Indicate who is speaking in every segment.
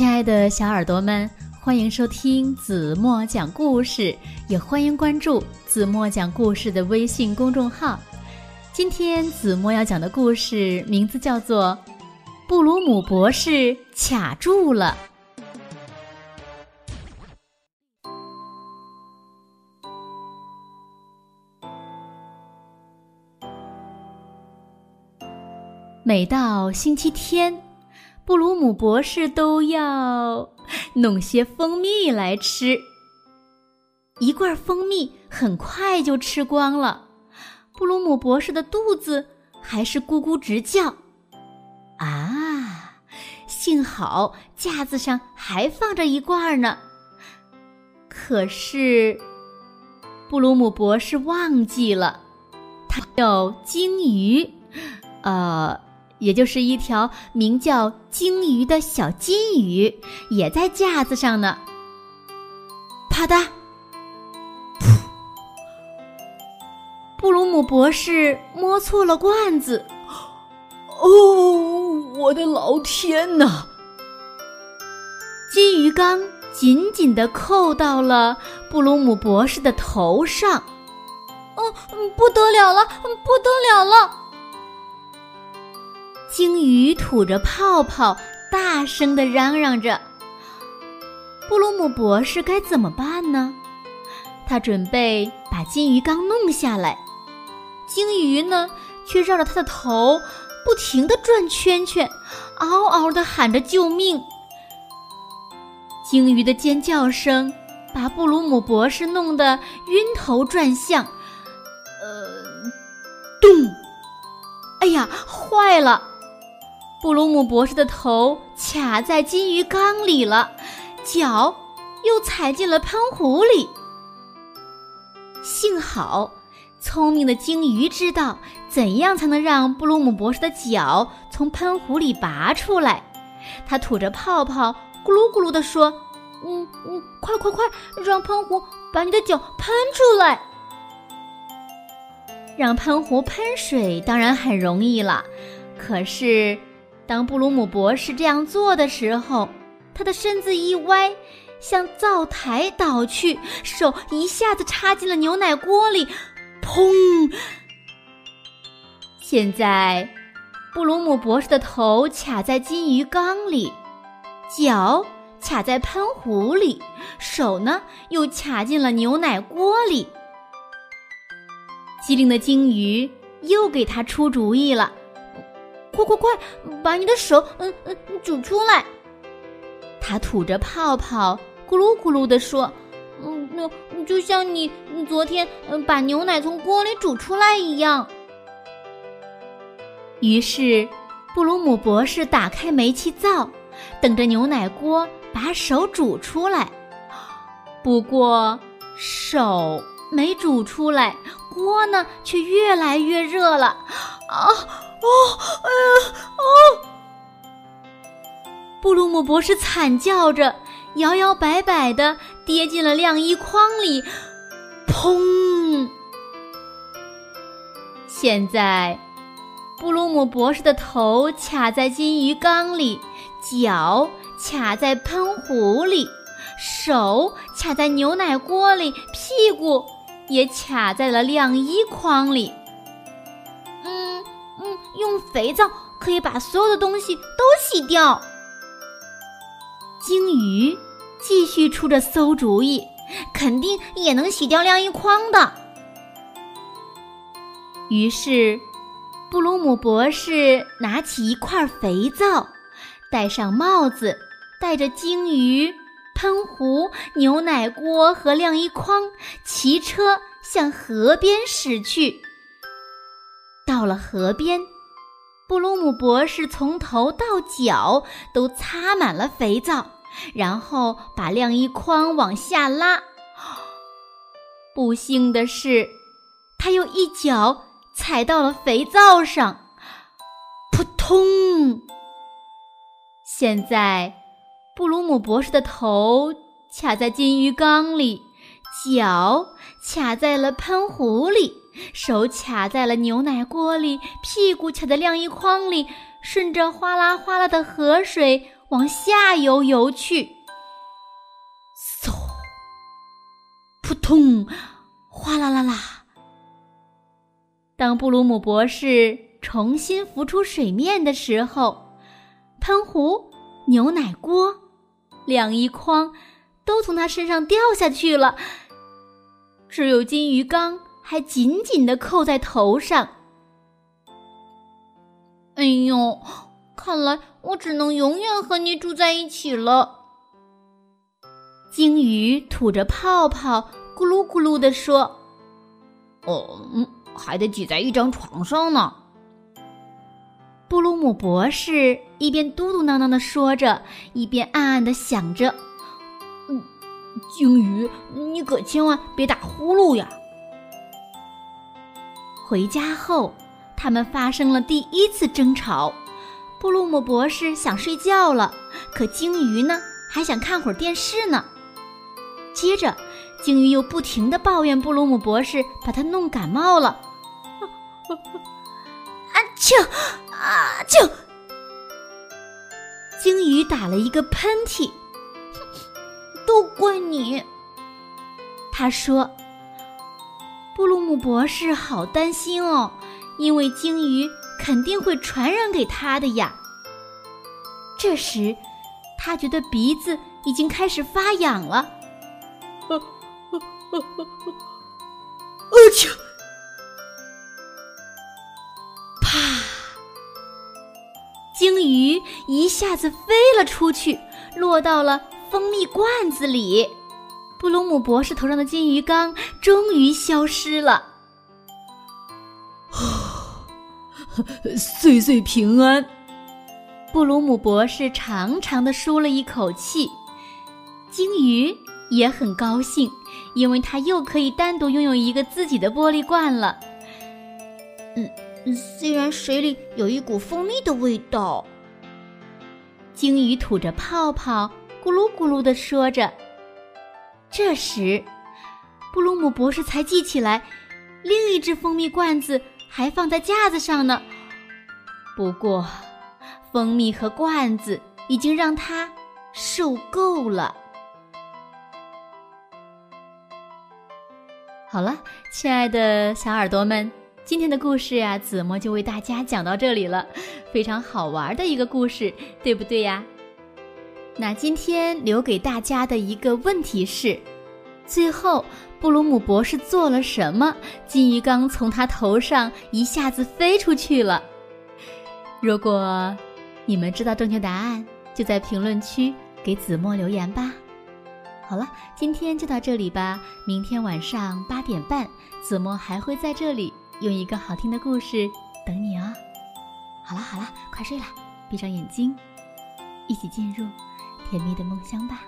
Speaker 1: 亲爱的小耳朵们，欢迎收听子墨讲故事，也欢迎关注子墨讲故事的微信公众号。今天子墨要讲的故事名字叫做《布鲁姆博士卡住了》。每到星期天。布鲁姆博士都要弄些蜂蜜来吃。一罐蜂蜜很快就吃光了，布鲁姆博士的肚子还是咕咕直叫。啊，幸好架子上还放着一罐呢。可是，布鲁姆博士忘记了，他叫鲸鱼，呃。也就是一条名叫鲸鱼的小金鱼，也在架子上呢。啪嗒，噗！布鲁姆博士摸错了罐子。
Speaker 2: 哦，我的老天哪！
Speaker 1: 金鱼缸紧紧的扣到了布鲁姆博士的头上。
Speaker 3: 哦，不得了了，不得了了！
Speaker 1: 鲸鱼吐着泡泡，大声的嚷嚷着：“布鲁姆博士该怎么办呢？”他准备把金鱼缸弄下来，鲸鱼呢，却绕着他的头不停的转圈圈，嗷嗷的喊着救命。鲸鱼的尖叫声把布鲁姆博士弄得晕头转向。呃，咚！哎呀，坏了！布鲁姆博士的头卡在金鱼缸里了，脚又踩进了喷壶里。幸好，聪明的鲸鱼知道怎样才能让布鲁姆博士的脚从喷壶里拔出来。他吐着泡泡，咕噜咕噜地说：“嗯嗯，快快快，让喷壶把你的脚喷出来。让喷壶喷水当然很容易了，可是……”当布鲁姆博士这样做的时候，他的身子一歪，向灶台倒去，手一下子插进了牛奶锅里，砰！现在，布鲁姆博士的头卡在金鱼缸里，脚卡在喷壶里，手呢又卡进了牛奶锅里。机灵的鲸鱼又给他出主意了。快快快，把你的手嗯嗯煮出来！他吐着泡泡，咕噜咕噜地说：“嗯，那就像你昨天嗯把牛奶从锅里煮出来一样。”于是，布鲁姆博士打开煤气灶，等着牛奶锅把手煮出来。不过，手没煮出来，锅呢却越来越热了。啊！哦，哎呀，哦！布鲁姆博士惨叫着，摇摇摆摆的跌进了晾衣筐里，砰！现在，布鲁姆博士的头卡在金鱼缸里，脚卡在喷壶里，手卡在牛奶锅里，屁股也卡在了晾衣筐里。用肥皂可以把所有的东西都洗掉。鲸鱼继续出着馊主意，肯定也能洗掉晾衣筐的。于是，布鲁姆博士拿起一块肥皂，戴上帽子，带着鲸鱼、喷壶、牛奶锅和晾衣筐，骑车向河边驶去。到了河边。布鲁姆博士从头到脚都擦满了肥皂，然后把晾衣筐往下拉。不幸的是，他又一脚踩到了肥皂上，扑通！现在，布鲁姆博士的头卡在金鱼缸里，脚卡在了喷壶里。手卡在了牛奶锅里，屁股卡在晾衣筐里，顺着哗啦哗啦的河水往下游游去。
Speaker 2: 嗖，扑通，哗啦啦啦。
Speaker 1: 当布鲁姆博士重新浮出水面的时候，喷壶、牛奶锅、晾衣筐都从他身上掉下去了，只有金鱼缸还紧紧的扣在头上。
Speaker 3: 哎呦，看来我只能永远和你住在一起了。
Speaker 1: 鲸鱼吐着泡泡，咕噜咕噜地说：“
Speaker 2: 哦，嗯。”还得挤在一张床上呢。
Speaker 1: 布鲁姆博士一边嘟嘟囔囔的说着，一边暗暗的想着：“
Speaker 2: 嗯，鲸鱼，你可千万别打呼噜呀！”
Speaker 1: 回家后，他们发生了第一次争吵。布鲁姆博士想睡觉了，可鲸鱼呢，还想看会儿电视呢。接着。鲸鱼又不停的抱怨布鲁姆博士把他弄感冒了，
Speaker 3: 啊啾啊啾！
Speaker 1: 鲸鱼打了一个喷嚏，
Speaker 3: 都怪你。
Speaker 1: 他说：“布鲁姆博士好担心哦，因为鲸鱼肯定会传染给他的呀。”这时，他觉得鼻子已经开始发痒了。
Speaker 2: 啊啾！
Speaker 1: 啪！鲸鱼一下子飞了出去，落到了蜂蜜罐子里。布鲁姆博士头上的金鱼缸终于消失了。
Speaker 2: 岁岁平安！
Speaker 1: 布鲁姆博士长长的舒了一口气。鲸鱼。也很高兴，因为它又可以单独拥有一个自己的玻璃罐了。
Speaker 3: 嗯，虽然水里有一股蜂蜜的味道。
Speaker 1: 鲸鱼吐着泡泡，咕噜咕噜的说着。这时，布鲁姆博士才记起来，另一只蜂蜜罐子还放在架子上呢。不过，蜂蜜和罐子已经让他受够了。好了，亲爱的小耳朵们，今天的故事呀，子墨就为大家讲到这里了。非常好玩的一个故事，对不对呀？那今天留给大家的一个问题是：最后布鲁姆博士做了什么？金鱼缸从他头上一下子飞出去了。如果你们知道正确答案，就在评论区给子墨留言吧。好了，今天就到这里吧。明天晚上八点半，子墨还会在这里用一个好听的故事等你哦。好了好了，快睡啦，闭上眼睛，一起进入甜蜜的梦乡吧。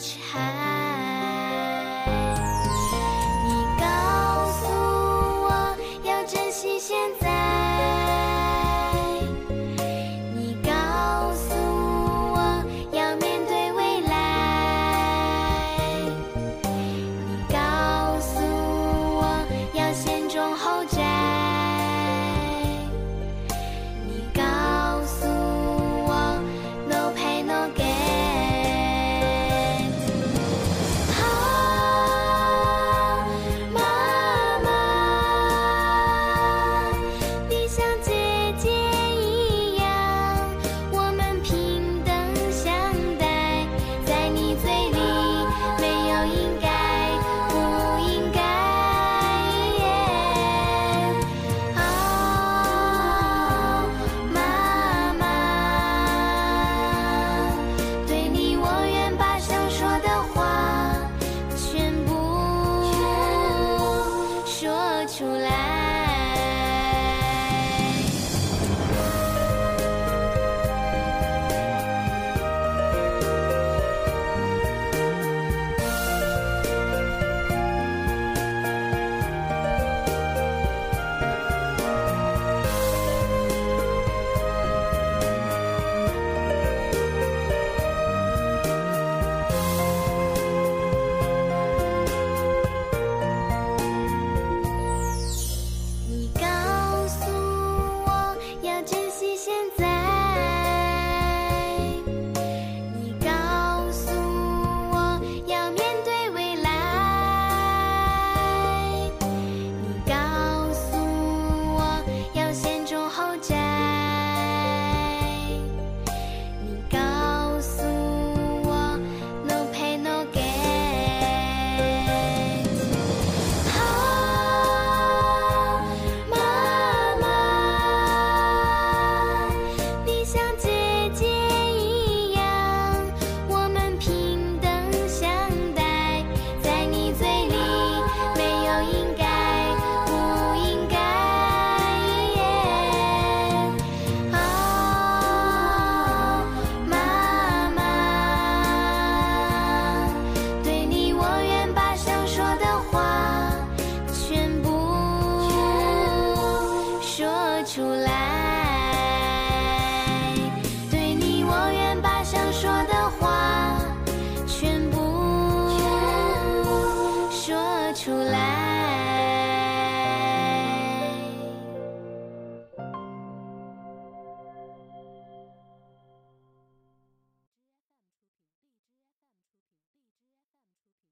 Speaker 4: 还